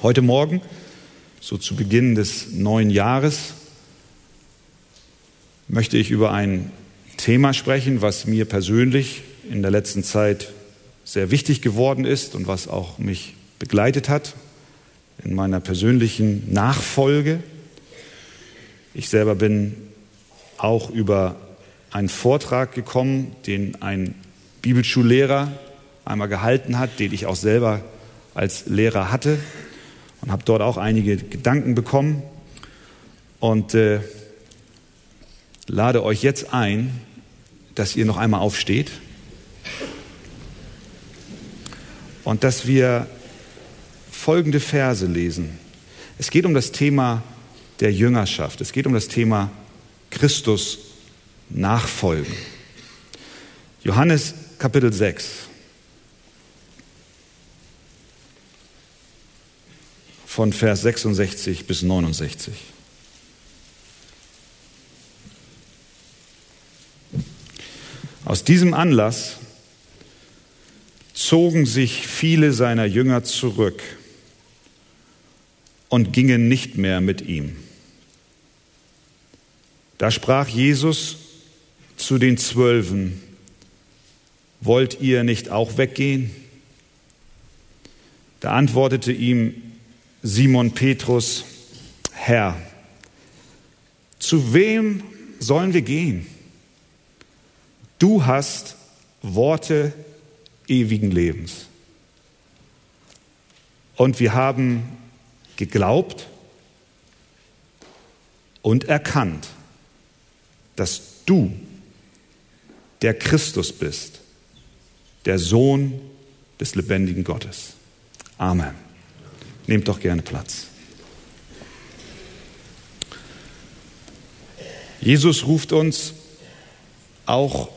Heute Morgen, so zu Beginn des neuen Jahres, möchte ich über ein Thema sprechen, was mir persönlich in der letzten Zeit sehr wichtig geworden ist und was auch mich begleitet hat in meiner persönlichen Nachfolge. Ich selber bin auch über einen Vortrag gekommen, den ein Bibelschullehrer einmal gehalten hat, den ich auch selber als Lehrer hatte und habe dort auch einige Gedanken bekommen und äh, lade euch jetzt ein, dass ihr noch einmal aufsteht und dass wir folgende Verse lesen. Es geht um das Thema der Jüngerschaft. Es geht um das Thema Christus nachfolgen. Johannes Kapitel 6. Von Vers 66 bis 69. Aus diesem Anlass zogen sich viele seiner Jünger zurück und gingen nicht mehr mit ihm. Da sprach Jesus zu den Zwölfen, wollt ihr nicht auch weggehen? Da antwortete ihm Simon Petrus, Herr, zu wem sollen wir gehen? Du hast Worte ewigen Lebens. Und wir haben geglaubt und erkannt, dass du der Christus bist, der Sohn des lebendigen Gottes. Amen. Nehmt doch gerne Platz. Jesus ruft uns auch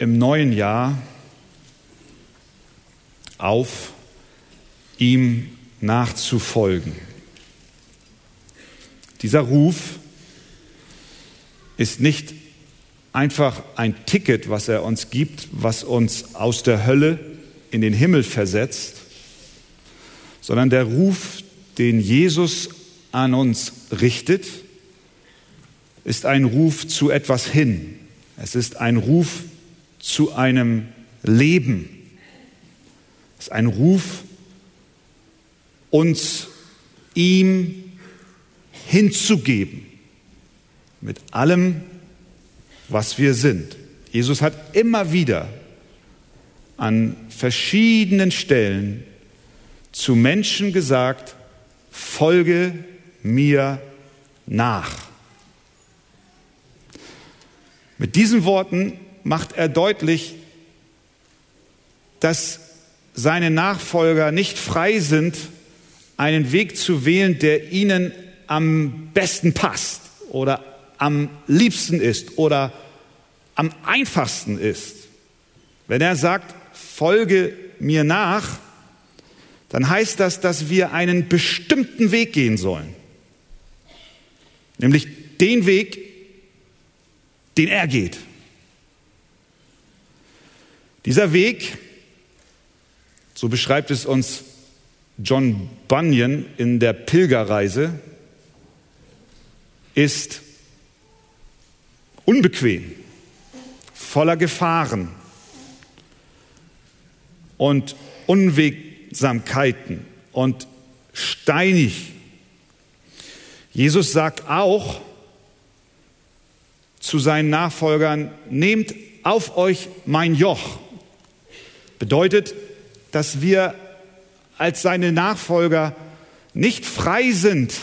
im neuen Jahr auf, ihm nachzufolgen. Dieser Ruf ist nicht einfach ein Ticket, was er uns gibt, was uns aus der Hölle in den Himmel versetzt, sondern der Ruf, den Jesus an uns richtet, ist ein Ruf zu etwas hin. Es ist ein Ruf zu einem Leben. Es ist ein Ruf, uns ihm hinzugeben mit allem, was wir sind. Jesus hat immer wieder an verschiedenen Stellen zu Menschen gesagt, folge mir nach. Mit diesen Worten macht er deutlich, dass seine Nachfolger nicht frei sind, einen Weg zu wählen, der ihnen am besten passt oder am liebsten ist oder am einfachsten ist. Wenn er sagt, folge mir nach, dann heißt das, dass wir einen bestimmten Weg gehen sollen. Nämlich den Weg, den er geht. Dieser Weg, so beschreibt es uns John Bunyan in der Pilgerreise, ist unbequem, voller Gefahren und Unwegsamkeiten und steinig. Jesus sagt auch zu seinen Nachfolgern, nehmt auf euch mein Joch. Bedeutet, dass wir als seine Nachfolger nicht frei sind,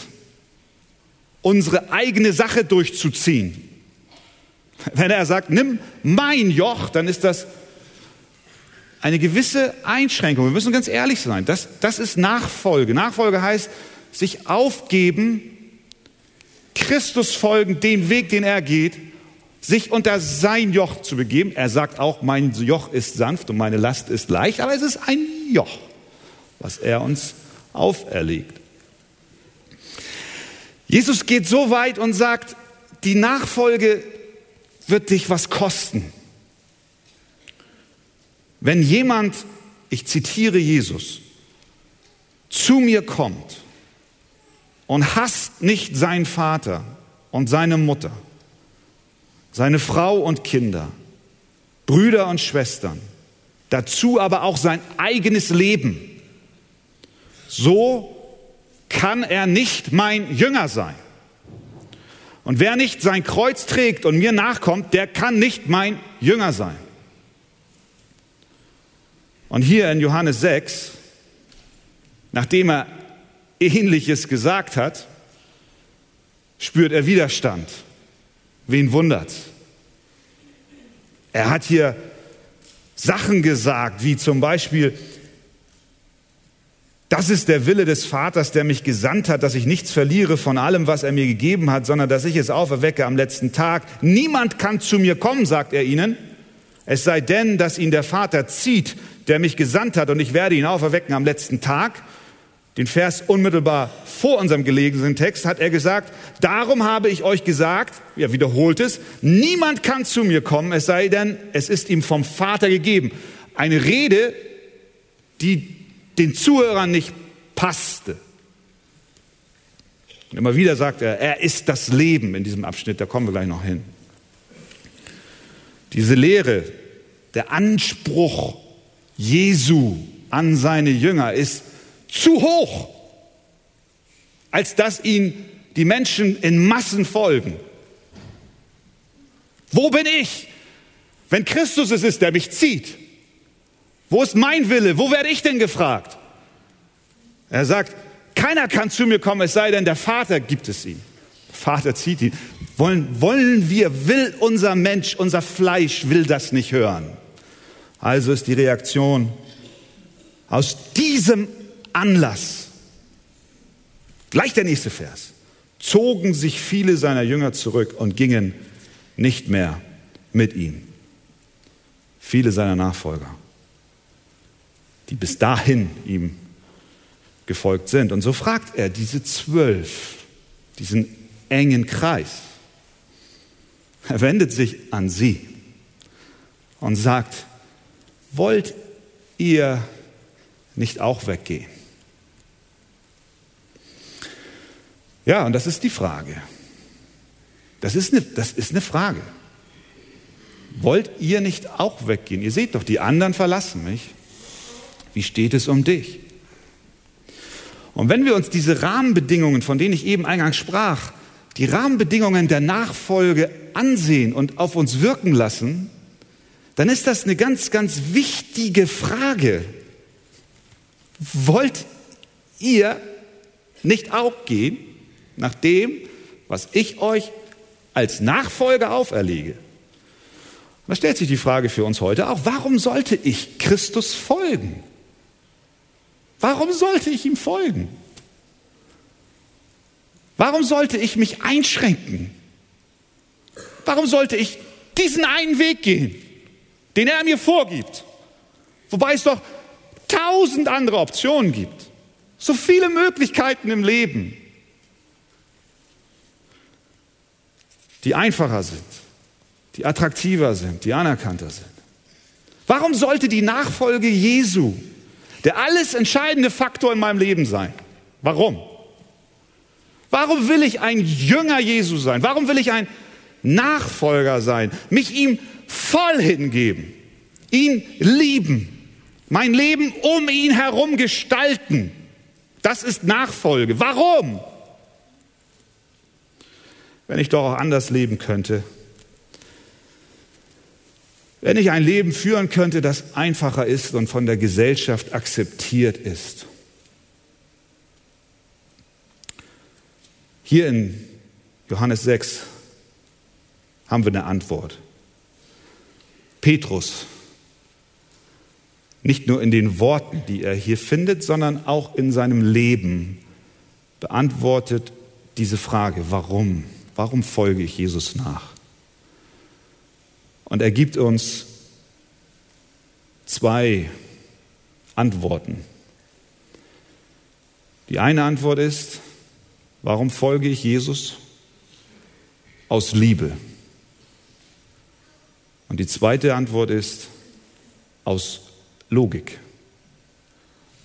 unsere eigene Sache durchzuziehen. Wenn er sagt, nimm mein Joch, dann ist das eine gewisse Einschränkung. Wir müssen ganz ehrlich sein. Das, das ist Nachfolge. Nachfolge heißt, sich aufgeben, Christus folgen, den Weg, den er geht, sich unter sein Joch zu begeben. Er sagt auch, mein Joch ist sanft und meine Last ist leicht, aber es ist ein Joch, was er uns auferlegt. Jesus geht so weit und sagt, die Nachfolge wird dich was kosten. Wenn jemand, ich zitiere Jesus, zu mir kommt und hasst nicht seinen Vater und seine Mutter, seine Frau und Kinder, Brüder und Schwestern, dazu aber auch sein eigenes Leben, so kann er nicht mein Jünger sein. Und wer nicht sein Kreuz trägt und mir nachkommt, der kann nicht mein Jünger sein. Und hier in Johannes 6, nachdem er ähnliches gesagt hat, spürt er Widerstand. Wen wundert's? Er hat hier Sachen gesagt, wie zum Beispiel, das ist der Wille des Vaters, der mich gesandt hat, dass ich nichts verliere von allem, was er mir gegeben hat, sondern dass ich es auferwecke am letzten Tag. Niemand kann zu mir kommen, sagt er ihnen, es sei denn, dass ihn der Vater zieht, der mich gesandt hat, und ich werde ihn auferwecken am letzten Tag. Den Vers unmittelbar vor unserem gelesenen Text hat er gesagt, darum habe ich euch gesagt, er wiederholt es, niemand kann zu mir kommen, es sei denn, es ist ihm vom Vater gegeben. Eine Rede, die den Zuhörern nicht passte. Und immer wieder sagt er, er ist das Leben in diesem Abschnitt, da kommen wir gleich noch hin. Diese Lehre, der Anspruch Jesu an seine Jünger ist zu hoch, als dass ihn die Menschen in Massen folgen. Wo bin ich, wenn Christus es ist, der mich zieht? Wo ist mein Wille? Wo werde ich denn gefragt? Er sagt, keiner kann zu mir kommen, es sei denn, der Vater gibt es ihm. Vater zieht ihn. Wollen, wollen wir, will unser Mensch, unser Fleisch will das nicht hören. Also ist die Reaktion aus diesem Anlass, gleich der nächste Vers, zogen sich viele seiner Jünger zurück und gingen nicht mehr mit ihm. Viele seiner Nachfolger die bis dahin ihm gefolgt sind. Und so fragt er diese zwölf, diesen engen Kreis. Er wendet sich an sie und sagt, wollt ihr nicht auch weggehen? Ja, und das ist die Frage. Das ist eine, das ist eine Frage. Wollt ihr nicht auch weggehen? Ihr seht doch, die anderen verlassen mich. Wie steht es um dich? Und wenn wir uns diese Rahmenbedingungen, von denen ich eben eingangs sprach, die Rahmenbedingungen der Nachfolge ansehen und auf uns wirken lassen, dann ist das eine ganz, ganz wichtige Frage. Wollt ihr nicht auch gehen nach dem, was ich euch als Nachfolger auferlege? Da stellt sich die Frage für uns heute auch, warum sollte ich Christus folgen? Warum sollte ich ihm folgen? Warum sollte ich mich einschränken? Warum sollte ich diesen einen Weg gehen, den er mir vorgibt? Wobei es doch tausend andere Optionen gibt. So viele Möglichkeiten im Leben, die einfacher sind, die attraktiver sind, die anerkannter sind. Warum sollte die Nachfolge Jesu der alles entscheidende Faktor in meinem Leben sein. Warum? Warum will ich ein Jünger Jesu sein? Warum will ich ein Nachfolger sein? Mich ihm voll hingeben, ihn lieben, mein Leben um ihn herum gestalten. Das ist Nachfolge. Warum? Wenn ich doch auch anders leben könnte, wenn ich ein Leben führen könnte, das einfacher ist und von der Gesellschaft akzeptiert ist. Hier in Johannes 6 haben wir eine Antwort. Petrus, nicht nur in den Worten, die er hier findet, sondern auch in seinem Leben beantwortet diese Frage, warum? Warum folge ich Jesus nach? Und er gibt uns zwei Antworten. Die eine Antwort ist, warum folge ich Jesus? Aus Liebe. Und die zweite Antwort ist aus Logik,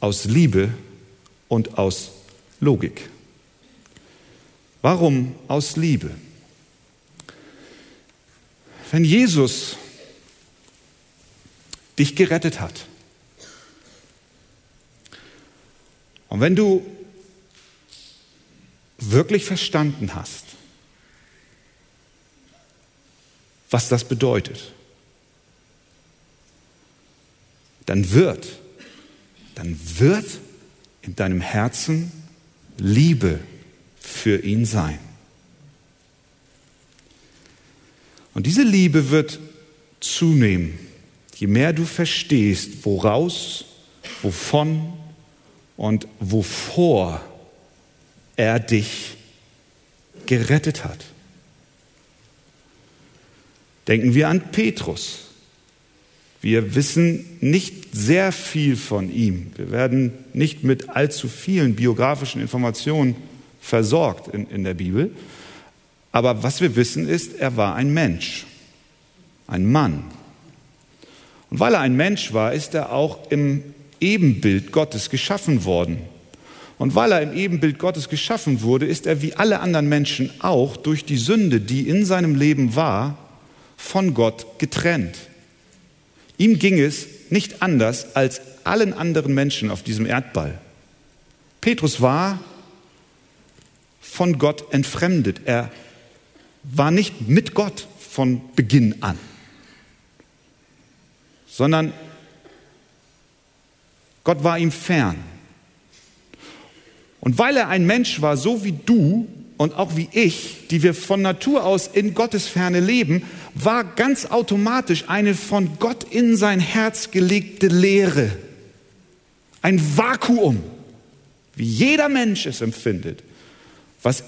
aus Liebe und aus Logik. Warum aus Liebe? Wenn Jesus dich gerettet hat und wenn du wirklich verstanden hast, was das bedeutet, dann wird, dann wird in deinem Herzen Liebe für ihn sein. Und diese Liebe wird zunehmen, je mehr du verstehst, woraus, wovon und wovor er dich gerettet hat. Denken wir an Petrus. Wir wissen nicht sehr viel von ihm. Wir werden nicht mit allzu vielen biografischen Informationen versorgt in, in der Bibel. Aber was wir wissen ist, er war ein Mensch, ein Mann. Und weil er ein Mensch war, ist er auch im Ebenbild Gottes geschaffen worden. Und weil er im Ebenbild Gottes geschaffen wurde, ist er wie alle anderen Menschen auch durch die Sünde, die in seinem Leben war, von Gott getrennt. Ihm ging es nicht anders als allen anderen Menschen auf diesem Erdball. Petrus war von Gott entfremdet. Er war nicht mit Gott von Beginn an, sondern Gott war ihm fern. Und weil er ein Mensch war, so wie du, und auch wie ich, die wir von Natur aus in Gottes Ferne leben, war ganz automatisch eine von Gott in sein Herz gelegte Leere. Ein Vakuum, wie jeder Mensch es empfindet, was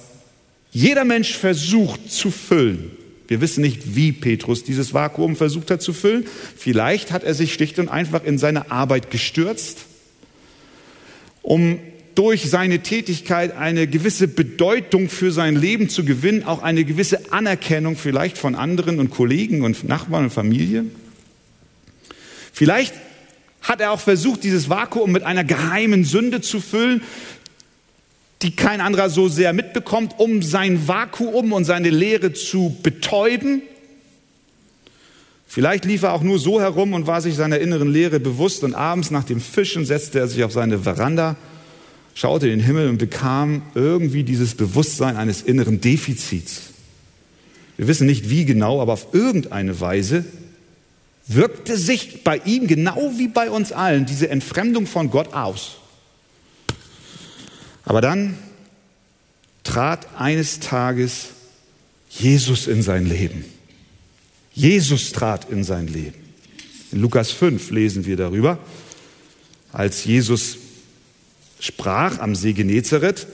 jeder Mensch versucht zu füllen. Wir wissen nicht, wie Petrus dieses Vakuum versucht hat zu füllen. Vielleicht hat er sich schlicht und einfach in seine Arbeit gestürzt, um durch seine Tätigkeit eine gewisse Bedeutung für sein Leben zu gewinnen, auch eine gewisse Anerkennung vielleicht von anderen und Kollegen und Nachbarn und Familie. Vielleicht hat er auch versucht, dieses Vakuum mit einer geheimen Sünde zu füllen, die kein anderer so sehr mitbekommt, um sein Vakuum und seine Leere zu betäuben. Vielleicht lief er auch nur so herum und war sich seiner inneren Leere bewusst und abends nach dem Fischen setzte er sich auf seine Veranda schaute in den Himmel und bekam irgendwie dieses Bewusstsein eines inneren Defizits. Wir wissen nicht wie genau, aber auf irgendeine Weise wirkte sich bei ihm genau wie bei uns allen diese Entfremdung von Gott aus. Aber dann trat eines Tages Jesus in sein Leben. Jesus trat in sein Leben. In Lukas 5 lesen wir darüber, als Jesus sprach am See Genezareth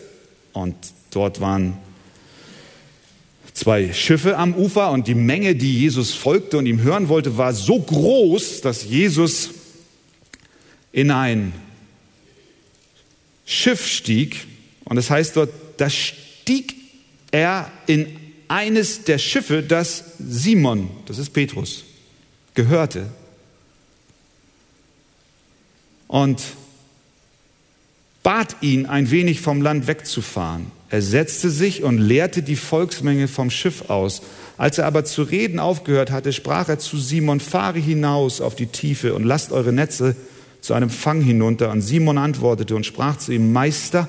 und dort waren zwei Schiffe am Ufer und die Menge, die Jesus folgte und ihm hören wollte, war so groß, dass Jesus in ein Schiff stieg und das heißt dort, da stieg er in eines der Schiffe, das Simon, das ist Petrus, gehörte. Und bat ihn, ein wenig vom Land wegzufahren. Er setzte sich und leerte die Volksmenge vom Schiff aus. Als er aber zu reden aufgehört hatte, sprach er zu Simon, fahre hinaus auf die Tiefe und lasst eure Netze zu einem Fang hinunter. Und Simon antwortete und sprach zu ihm, Meister,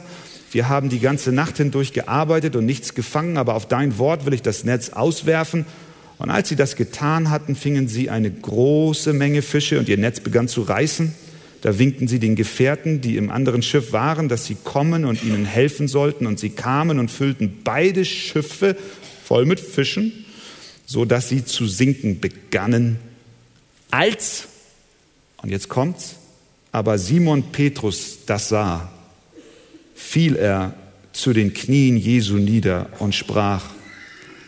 wir haben die ganze Nacht hindurch gearbeitet und nichts gefangen, aber auf dein Wort will ich das Netz auswerfen. Und als sie das getan hatten, fingen sie eine große Menge Fische und ihr Netz begann zu reißen. Da winkten sie den Gefährten, die im anderen Schiff waren, dass sie kommen und ihnen helfen sollten. Und sie kamen und füllten beide Schiffe voll mit Fischen, so dass sie zu sinken begannen. Als, und jetzt kommt's, aber Simon Petrus das sah, fiel er zu den Knien Jesu nieder und sprach,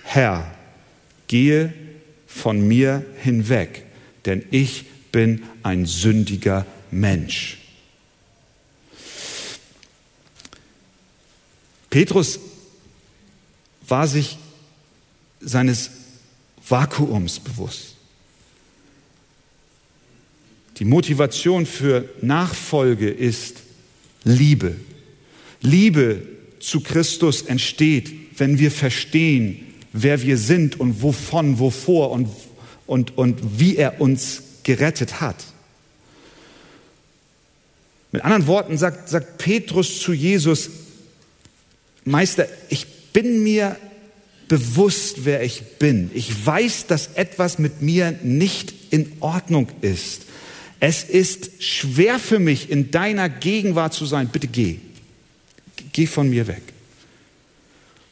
Herr, gehe von mir hinweg, denn ich bin ein sündiger Mensch. Petrus war sich seines Vakuums bewusst. Die Motivation für Nachfolge ist Liebe. Liebe zu Christus entsteht, wenn wir verstehen, wer wir sind und wovon, wovor und, und, und wie er uns gerettet hat. Mit anderen Worten sagt, sagt Petrus zu Jesus, Meister, ich bin mir bewusst, wer ich bin. Ich weiß, dass etwas mit mir nicht in Ordnung ist. Es ist schwer für mich, in deiner Gegenwart zu sein. Bitte geh. Geh von mir weg.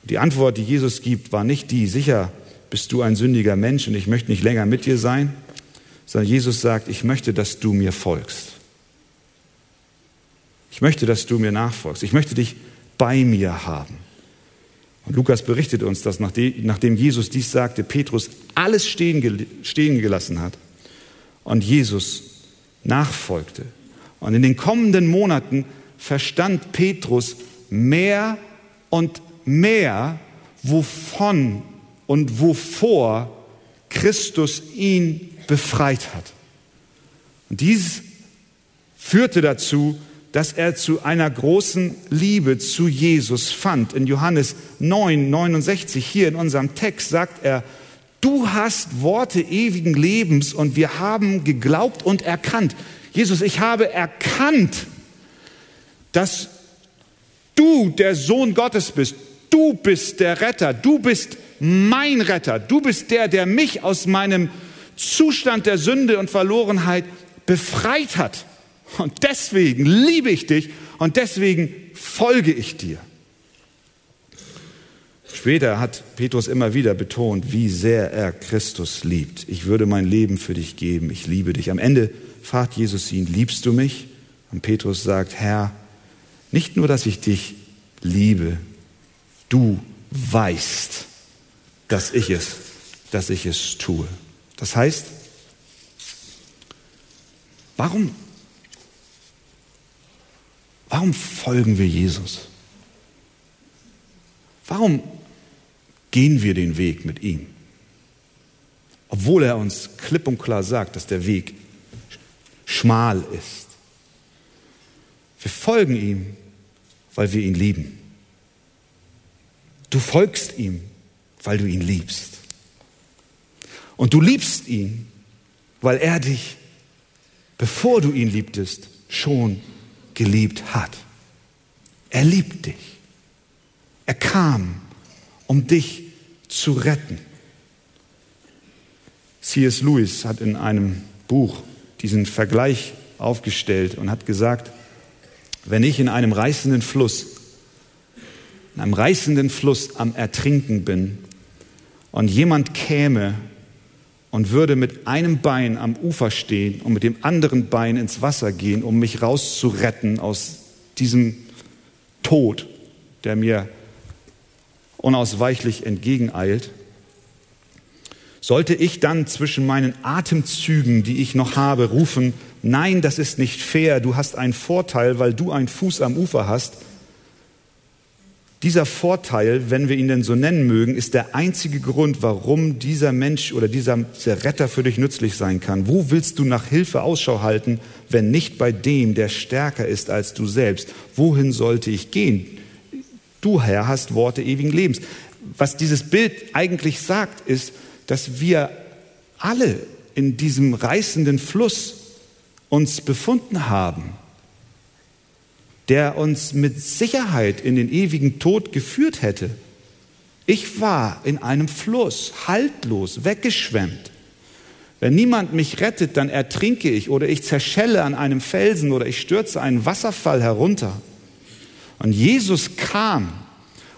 Die Antwort, die Jesus gibt, war nicht die, sicher bist du ein sündiger Mensch und ich möchte nicht länger mit dir sein, sondern Jesus sagt, ich möchte, dass du mir folgst. Ich möchte, dass du mir nachfolgst. Ich möchte dich bei mir haben. Und Lukas berichtet uns, dass nachdem Jesus dies sagte, Petrus alles stehen, gelassen hat und Jesus nachfolgte. Und in den kommenden Monaten verstand Petrus mehr und mehr, wovon und wovor Christus ihn befreit hat. Und dies führte dazu, dass er zu einer großen Liebe zu Jesus fand. In Johannes 9, 69, hier in unserem Text, sagt er, du hast Worte ewigen Lebens und wir haben geglaubt und erkannt. Jesus, ich habe erkannt, dass du der Sohn Gottes bist. Du bist der Retter. Du bist mein Retter. Du bist der, der mich aus meinem Zustand der Sünde und Verlorenheit befreit hat. Und deswegen liebe ich dich und deswegen folge ich dir. Später hat Petrus immer wieder betont, wie sehr er Christus liebt. Ich würde mein Leben für dich geben, ich liebe dich. Am Ende fragt Jesus ihn, liebst du mich? Und Petrus sagt, Herr, nicht nur, dass ich dich liebe, du weißt, dass ich es, dass ich es tue. Das heißt, warum Warum folgen wir Jesus? Warum gehen wir den Weg mit ihm? Obwohl er uns klipp und klar sagt, dass der Weg schmal ist. Wir folgen ihm, weil wir ihn lieben. Du folgst ihm, weil du ihn liebst. Und du liebst ihn, weil er dich, bevor du ihn liebtest, schon geliebt hat. Er liebt dich. Er kam, um dich zu retten. C.S. Lewis hat in einem Buch diesen Vergleich aufgestellt und hat gesagt, wenn ich in einem reißenden Fluss, in einem reißenden Fluss am Ertrinken bin und jemand käme und würde mit einem Bein am Ufer stehen und mit dem anderen Bein ins Wasser gehen, um mich rauszuretten aus diesem Tod, der mir unausweichlich entgegeneilt, sollte ich dann zwischen meinen Atemzügen, die ich noch habe, rufen, nein, das ist nicht fair, du hast einen Vorteil, weil du einen Fuß am Ufer hast, dieser Vorteil, wenn wir ihn denn so nennen mögen, ist der einzige Grund, warum dieser Mensch oder dieser, Retter für dich nützlich sein kann. Wo willst du nach Hilfe Ausschau halten, wenn nicht bei dem, der stärker ist als du selbst? Wohin sollte ich gehen? Du, Herr, hast Worte ewigen Lebens. Was dieses Bild eigentlich sagt, ist, dass wir alle in diesem reißenden Fluss uns befunden haben der uns mit Sicherheit in den ewigen Tod geführt hätte. Ich war in einem Fluss, haltlos, weggeschwemmt. Wenn niemand mich rettet, dann ertrinke ich oder ich zerschelle an einem Felsen oder ich stürze einen Wasserfall herunter. Und Jesus kam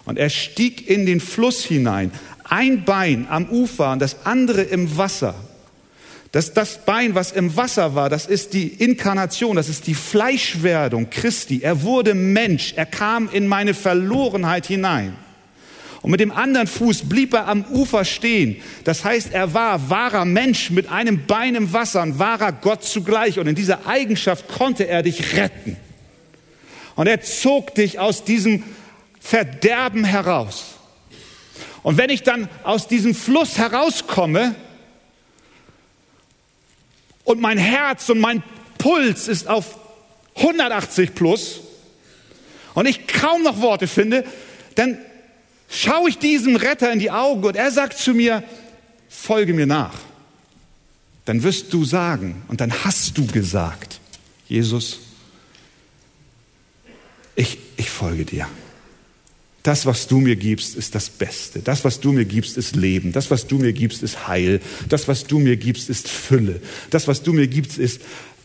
und er stieg in den Fluss hinein, ein Bein am Ufer und das andere im Wasser. Das, das Bein, was im Wasser war, das ist die Inkarnation, das ist die Fleischwerdung Christi. Er wurde Mensch, er kam in meine Verlorenheit hinein. Und mit dem anderen Fuß blieb er am Ufer stehen. Das heißt, er war wahrer Mensch mit einem Bein im Wasser, ein wahrer Gott zugleich. Und in dieser Eigenschaft konnte er dich retten. Und er zog dich aus diesem Verderben heraus. Und wenn ich dann aus diesem Fluss herauskomme, und mein Herz und mein Puls ist auf 180 plus und ich kaum noch Worte finde, dann schaue ich diesem Retter in die Augen und er sagt zu mir, folge mir nach. Dann wirst du sagen und dann hast du gesagt, Jesus, ich, ich folge dir. Das, was du mir gibst, ist das Beste. Das, was du mir gibst, ist Leben. Das, was du mir gibst, ist Heil. Das, was du mir gibst, ist Fülle. Das, was du mir gibst, ist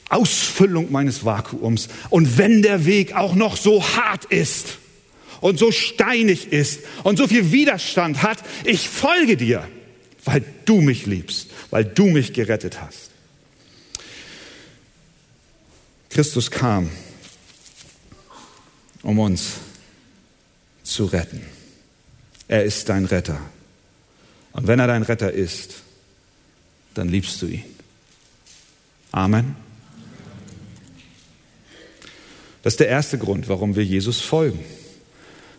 Ausfüllung meines Vakuums. Und wenn der Weg auch noch so hart ist und so steinig ist und so viel Widerstand hat, ich folge dir, weil du mich liebst, weil du mich gerettet hast. Christus kam, um uns zu retten. Er ist dein Retter. Und wenn er dein Retter ist, dann liebst du ihn. Amen. Das ist der erste Grund, warum wir Jesus folgen.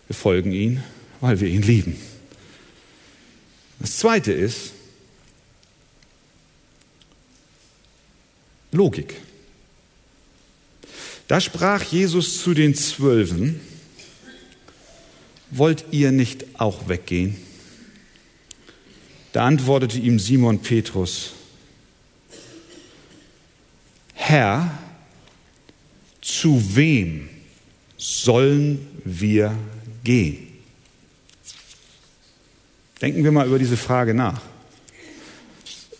Wir folgen ihm, weil wir ihn lieben. Das zweite ist Logik. Da sprach Jesus zu den Zwölfen, wollt ihr nicht auch weggehen? Da antwortete ihm Simon Petrus, Herr, zu wem sollen wir gehen? Denken wir mal über diese Frage nach.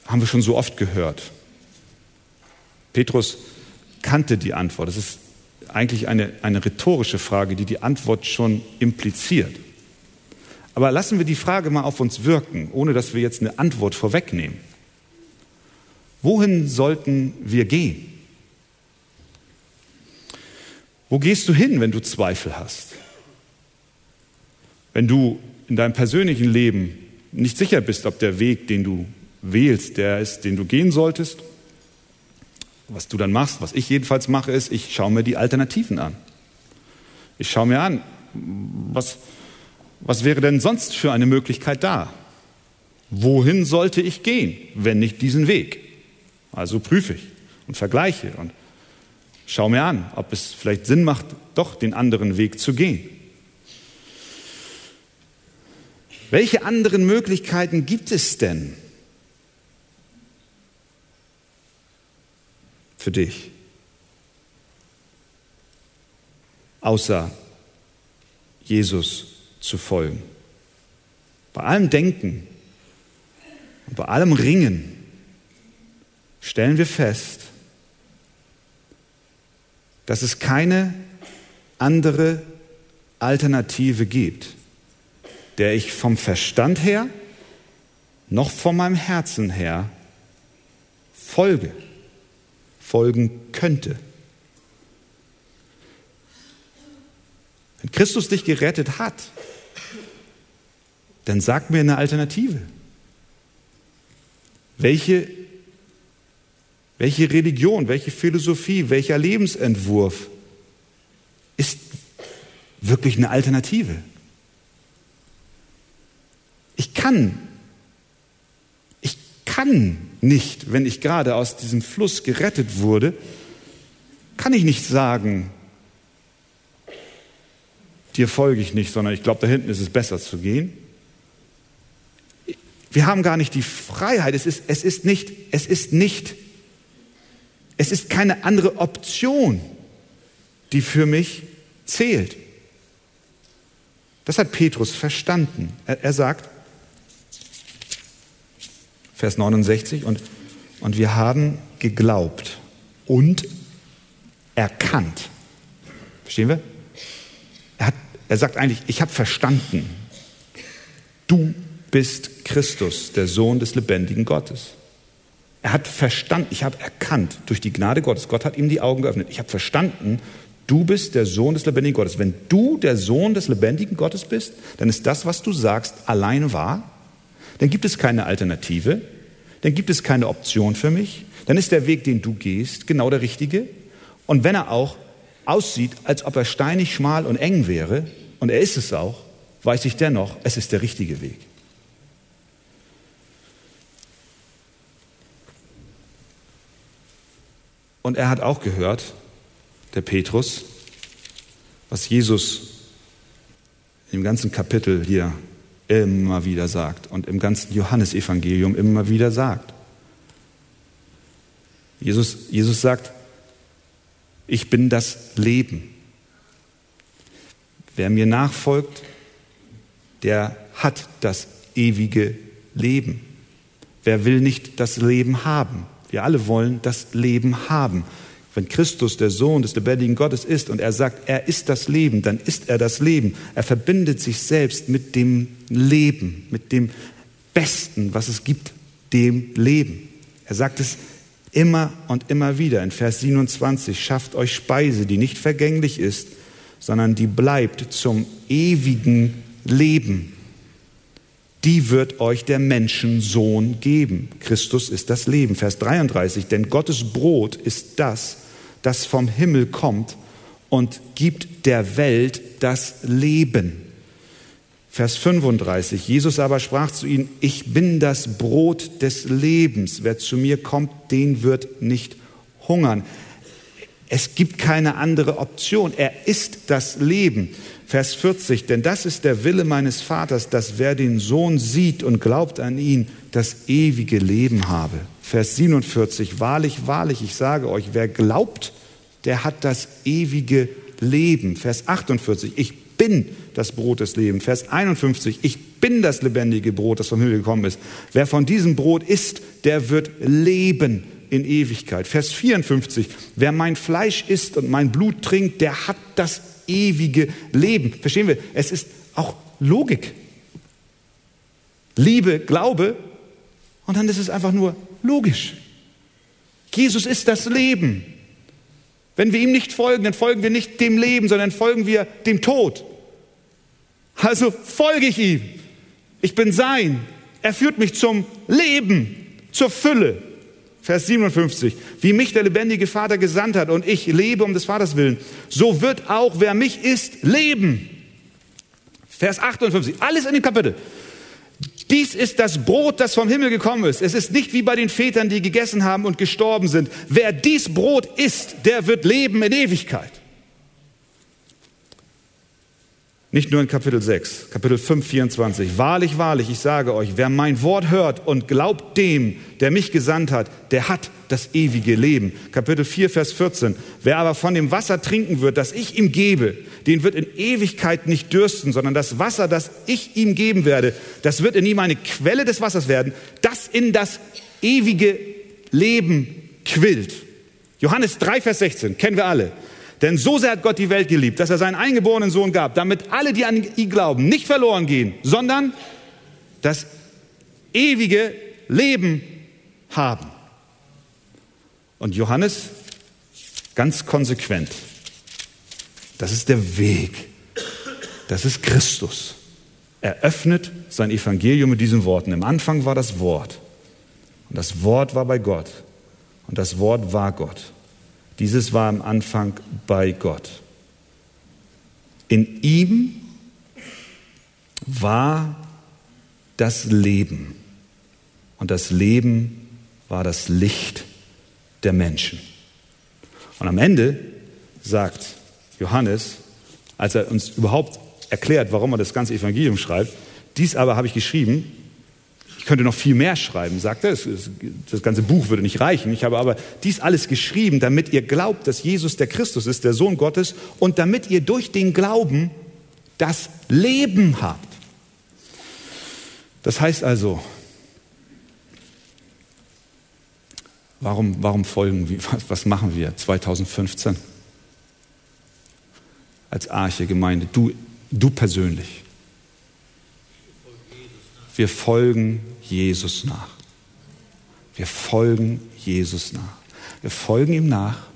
Haben wir schon so oft gehört. Petrus kannte die Antwort. Das ist eigentlich eine, eine rhetorische Frage, die die Antwort schon impliziert. Aber lassen wir die Frage mal auf uns wirken, ohne dass wir jetzt eine Antwort vorwegnehmen. Wohin sollten wir gehen? Wo gehst du hin, wenn du Zweifel hast? Wenn du in deinem persönlichen Leben nicht sicher bist, ob der Weg, den du wählst, der ist, den du gehen solltest? Was du dann machst, was ich jedenfalls mache, ist, ich schaue mir die Alternativen an. Ich schaue mir an, was, was wäre denn sonst für eine Möglichkeit da? Wohin sollte ich gehen, wenn nicht diesen Weg? Also prüfe ich und vergleiche und schaue mir an, ob es vielleicht Sinn macht, doch den anderen Weg zu gehen. Welche anderen Möglichkeiten gibt es denn für dich? Außer Jesus zu folgen. Bei allem Denken und bei allem Ringen stellen wir fest, dass es keine andere Alternative gibt, der ich vom Verstand her noch von meinem Herzen her folge, folgen könnte. Wenn Christus dich gerettet hat, dann sag mir eine Alternative. Welche, welche Religion, welche Philosophie, welcher Lebensentwurf ist wirklich eine Alternative? Ich kann, kann nicht, wenn ich gerade aus diesem Fluss gerettet wurde, kann ich nicht sagen, dir folge ich nicht, sondern ich glaube, da hinten ist es besser zu gehen. Wir haben gar nicht die Freiheit. Es ist, es ist nicht, es ist nicht, es ist keine andere Option, die für mich zählt. Das hat Petrus verstanden. Er, er sagt, Vers 69, und, und wir haben geglaubt und erkannt. Verstehen wir? Er, hat, er sagt eigentlich, ich habe verstanden, du bist Christus, der Sohn des lebendigen Gottes. Er hat verstanden, ich habe erkannt durch die Gnade Gottes. Gott hat ihm die Augen geöffnet. Ich habe verstanden, du bist der Sohn des lebendigen Gottes. Wenn du der Sohn des lebendigen Gottes bist, dann ist das, was du sagst, allein wahr. Dann gibt es keine Alternative. Dann gibt es keine Option für mich. Dann ist der Weg, den du gehst, genau der richtige. Und wenn er auch aussieht, als ob er steinig, schmal und eng wäre, und er ist es auch, weiß ich dennoch, es ist der richtige Weg. Und er hat auch gehört, der Petrus, was Jesus im ganzen Kapitel hier immer wieder sagt und im ganzen Johannesevangelium immer wieder sagt. Jesus, Jesus sagt, ich bin das Leben. Wer mir nachfolgt, der hat das ewige Leben. Wer will nicht das Leben haben? Wir alle wollen das Leben haben. Wenn Christus der Sohn des lebendigen Gottes ist und er sagt, er ist das Leben, dann ist er das Leben. Er verbindet sich selbst mit dem Leben, mit dem Besten, was es gibt, dem Leben. Er sagt es immer und immer wieder in Vers 27, schafft euch Speise, die nicht vergänglich ist, sondern die bleibt zum ewigen Leben. Die wird euch der Menschensohn geben. Christus ist das Leben. Vers 33, denn Gottes Brot ist das, das vom Himmel kommt und gibt der Welt das Leben. Vers 35. Jesus aber sprach zu ihnen, ich bin das Brot des Lebens. Wer zu mir kommt, den wird nicht hungern. Es gibt keine andere Option. Er ist das Leben. Vers 40, denn das ist der Wille meines Vaters, dass wer den Sohn sieht und glaubt an ihn, das ewige Leben habe. Vers 47, wahrlich, wahrlich, ich sage euch, wer glaubt, der hat das ewige Leben. Vers 48, ich bin das Brot des Lebens. Vers 51, ich bin das lebendige Brot, das vom Himmel gekommen ist. Wer von diesem Brot isst, der wird leben in Ewigkeit. Vers 54, wer mein Fleisch isst und mein Blut trinkt, der hat das ewige Leben. Verstehen wir? Es ist auch Logik. Liebe, Glaube und dann ist es einfach nur logisch. Jesus ist das Leben. Wenn wir ihm nicht folgen, dann folgen wir nicht dem Leben, sondern folgen wir dem Tod. Also folge ich ihm. Ich bin sein. Er führt mich zum Leben, zur Fülle. Vers 57. Wie mich der lebendige Vater gesandt hat und ich lebe um des Vaters willen, so wird auch wer mich ist leben. Vers 58. Alles in dem Kapitel. Dies ist das Brot, das vom Himmel gekommen ist. Es ist nicht wie bei den Vätern, die gegessen haben und gestorben sind. Wer dies Brot isst, der wird leben in Ewigkeit. Nicht nur in Kapitel 6, Kapitel 5, 24. Wahrlich, wahrlich, ich sage euch, wer mein Wort hört und glaubt dem, der mich gesandt hat, der hat das ewige Leben. Kapitel 4, Vers 14. Wer aber von dem Wasser trinken wird, das ich ihm gebe, den wird in Ewigkeit nicht dürsten, sondern das Wasser, das ich ihm geben werde, das wird in ihm eine Quelle des Wassers werden, das in das ewige Leben quillt. Johannes 3, Vers 16, kennen wir alle. Denn so sehr hat Gott die Welt geliebt, dass er seinen eingeborenen Sohn gab, damit alle, die an ihn glauben, nicht verloren gehen, sondern das ewige Leben haben. Und Johannes ganz konsequent, das ist der Weg, das ist Christus. Er öffnet sein Evangelium mit diesen Worten. Im Anfang war das Wort und das Wort war bei Gott und das Wort war Gott. Dieses war am Anfang bei Gott. In ihm war das Leben. Und das Leben war das Licht der Menschen. Und am Ende sagt Johannes, als er uns überhaupt erklärt, warum er das ganze Evangelium schreibt, dies aber habe ich geschrieben, ich könnte noch viel mehr schreiben, sagt er. Das ganze Buch würde nicht reichen. Ich habe aber dies alles geschrieben, damit ihr glaubt, dass Jesus der Christus ist, der Sohn Gottes, und damit ihr durch den Glauben das Leben habt. Das heißt also, warum, warum folgen wir, was, machen wir 2015 als Arche Gemeinde, du, du persönlich? Wir folgen Jesus nach. Wir folgen Jesus nach. Wir folgen ihm nach,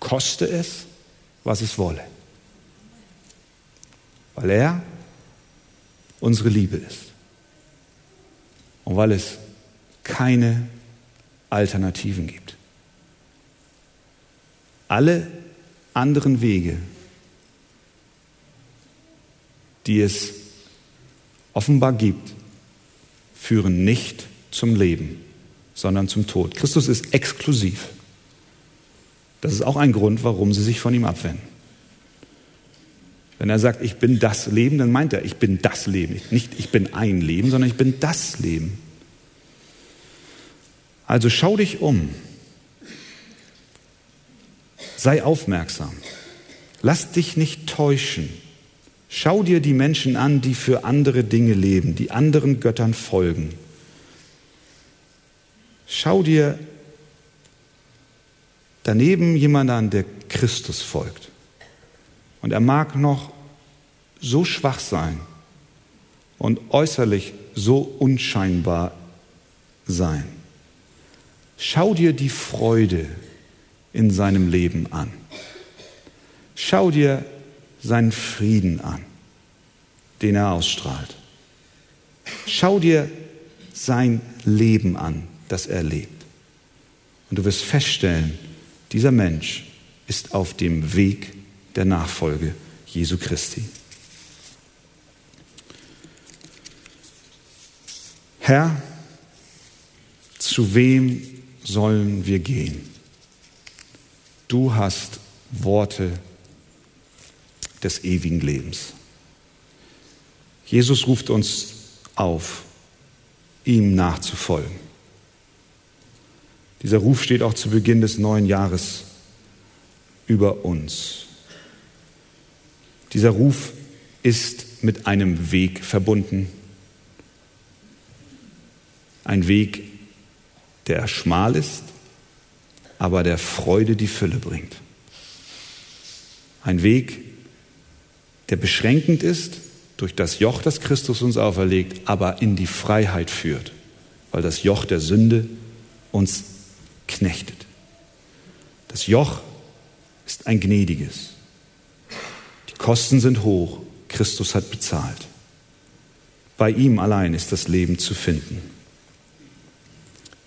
koste es, was es wolle. Weil er unsere Liebe ist. Und weil es keine Alternativen gibt. Alle anderen Wege, die es offenbar gibt, führen nicht zum Leben, sondern zum Tod. Christus ist exklusiv. Das ist auch ein Grund, warum sie sich von ihm abwenden. Wenn er sagt, ich bin das Leben, dann meint er, ich bin das Leben. Nicht ich bin ein Leben, sondern ich bin das Leben. Also schau dich um. Sei aufmerksam. Lass dich nicht täuschen. Schau dir die Menschen an, die für andere Dinge leben, die anderen Göttern folgen. Schau dir daneben jemanden an, der Christus folgt. Und er mag noch so schwach sein und äußerlich so unscheinbar sein. Schau dir die Freude in seinem Leben an. Schau dir seinen Frieden an, den er ausstrahlt. Schau dir sein Leben an, das er lebt. Und du wirst feststellen, dieser Mensch ist auf dem Weg der Nachfolge Jesu Christi. Herr, zu wem sollen wir gehen? Du hast Worte des ewigen Lebens. Jesus ruft uns auf, ihm nachzufolgen. Dieser Ruf steht auch zu Beginn des neuen Jahres über uns. Dieser Ruf ist mit einem Weg verbunden. Ein Weg, der schmal ist, aber der Freude die Fülle bringt. Ein Weg, der beschränkend ist durch das Joch, das Christus uns auferlegt, aber in die Freiheit führt, weil das Joch der Sünde uns knechtet. Das Joch ist ein gnädiges. Die Kosten sind hoch, Christus hat bezahlt. Bei ihm allein ist das Leben zu finden.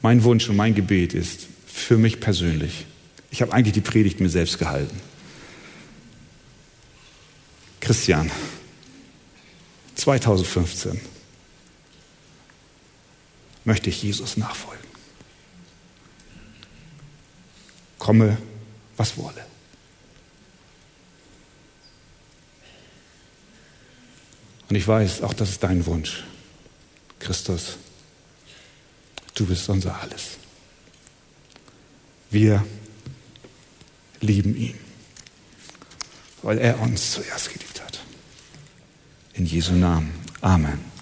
Mein Wunsch und mein Gebet ist für mich persönlich, ich habe eigentlich die Predigt mir selbst gehalten, Christian, 2015 möchte ich Jesus nachfolgen. Komme, was wolle. Und ich weiß, auch das ist dein Wunsch. Christus, du bist unser Alles. Wir lieben ihn, weil er uns zuerst geliebt hat. In Jesu Namen. Amen.